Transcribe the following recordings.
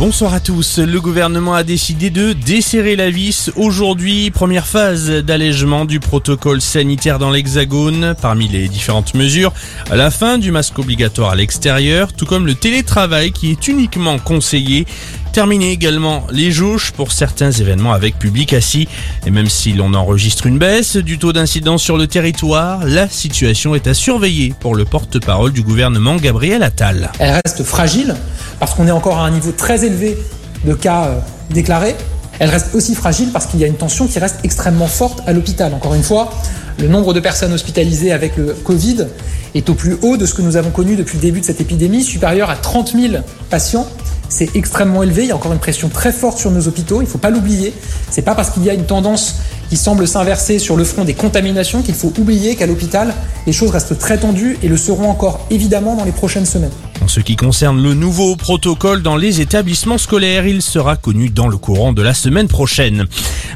Bonsoir à tous. Le gouvernement a décidé de desserrer la vis. Aujourd'hui, première phase d'allègement du protocole sanitaire dans l'Hexagone. Parmi les différentes mesures, la fin du masque obligatoire à l'extérieur, tout comme le télétravail qui est uniquement conseillé. Terminer également les jauges pour certains événements avec public assis. Et même si l'on enregistre une baisse du taux d'incidence sur le territoire, la situation est à surveiller pour le porte-parole du gouvernement Gabriel Attal. Elle reste fragile parce qu'on est encore à un niveau très élevé de cas euh, déclarés. Elle reste aussi fragile parce qu'il y a une tension qui reste extrêmement forte à l'hôpital. Encore une fois, le nombre de personnes hospitalisées avec le Covid est au plus haut de ce que nous avons connu depuis le début de cette épidémie, supérieur à 30 000 patients c'est extrêmement élevé. Il y a encore une pression très forte sur nos hôpitaux. Il ne faut pas l'oublier. C'est pas parce qu'il y a une tendance qui semble s'inverser sur le front des contaminations qu'il faut oublier qu'à l'hôpital, les choses restent très tendues et le seront encore évidemment dans les prochaines semaines. En ce qui concerne le nouveau protocole dans les établissements scolaires, il sera connu dans le courant de la semaine prochaine.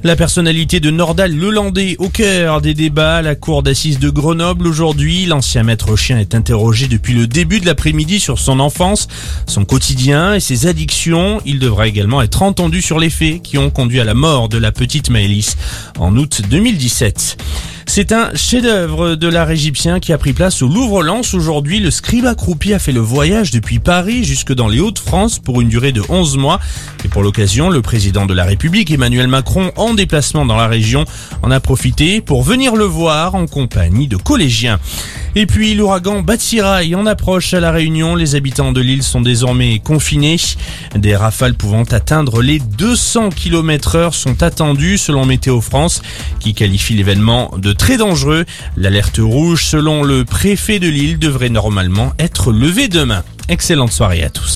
La personnalité de Nordal Lelandais au cœur des débats à la cour d'assises de Grenoble aujourd'hui. L'ancien maître chien est interrogé depuis le début de l'après-midi sur son enfance, son quotidien et ses addictions. Il devra également être entendu sur les faits qui ont conduit à la mort de la petite Maëlys en août 2017. C'est un chef-d'œuvre de l'art égyptien qui a pris place au Louvre-Lens aujourd'hui. Le scribe accroupi a fait le voyage depuis Paris jusque dans les Hauts-de-France pour une durée de 11 mois. Et pour l'occasion, le président de la République, Emmanuel Macron, en déplacement dans la région, en a profité pour venir le voir en compagnie de collégiens. Et puis l'ouragan Batsirai en approche à la Réunion. Les habitants de l'île sont désormais confinés. Des rafales pouvant atteindre les 200 km heure sont attendues selon Météo France qui qualifie l'événement de très dangereux. L'alerte rouge selon le préfet de l'île devrait normalement être levée demain. Excellente soirée à tous.